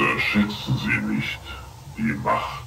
Unterschätzen Sie nicht die Macht.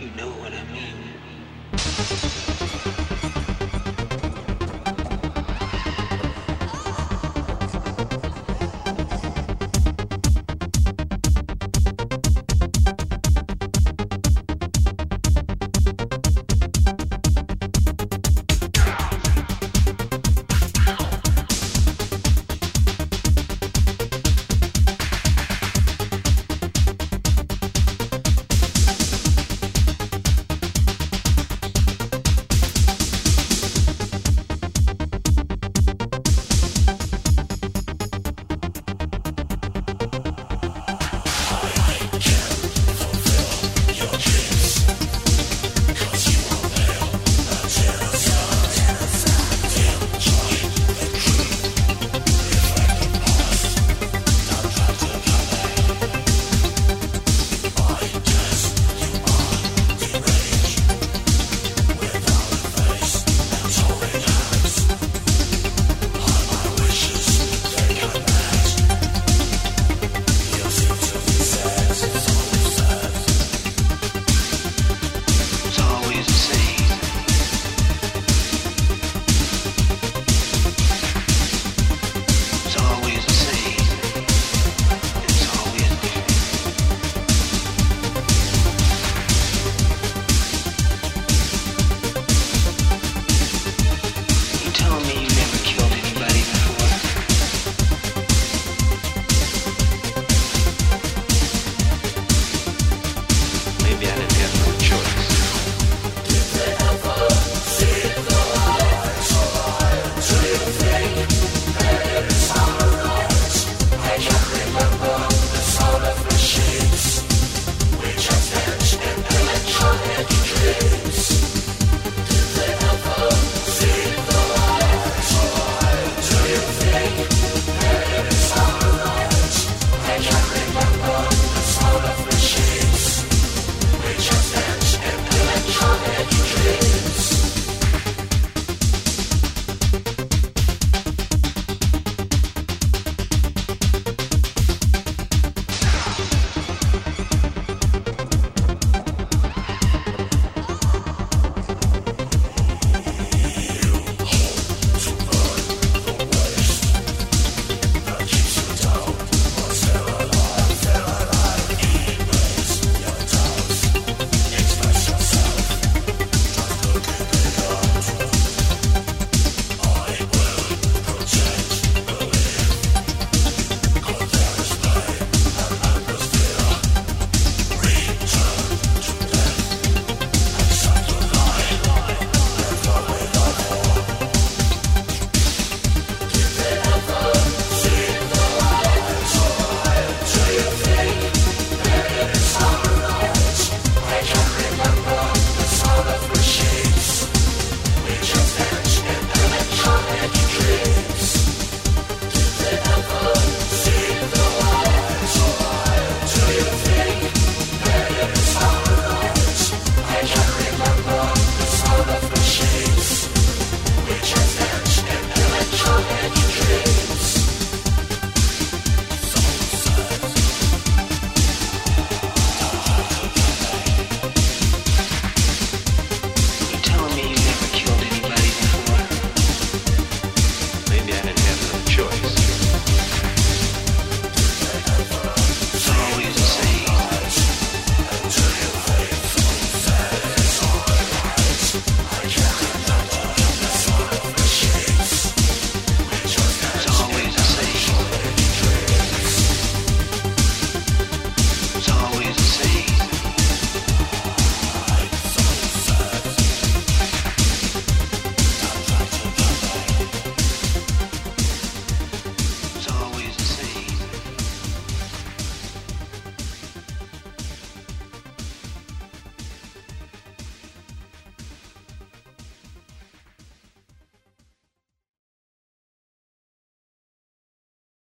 You know what I mean.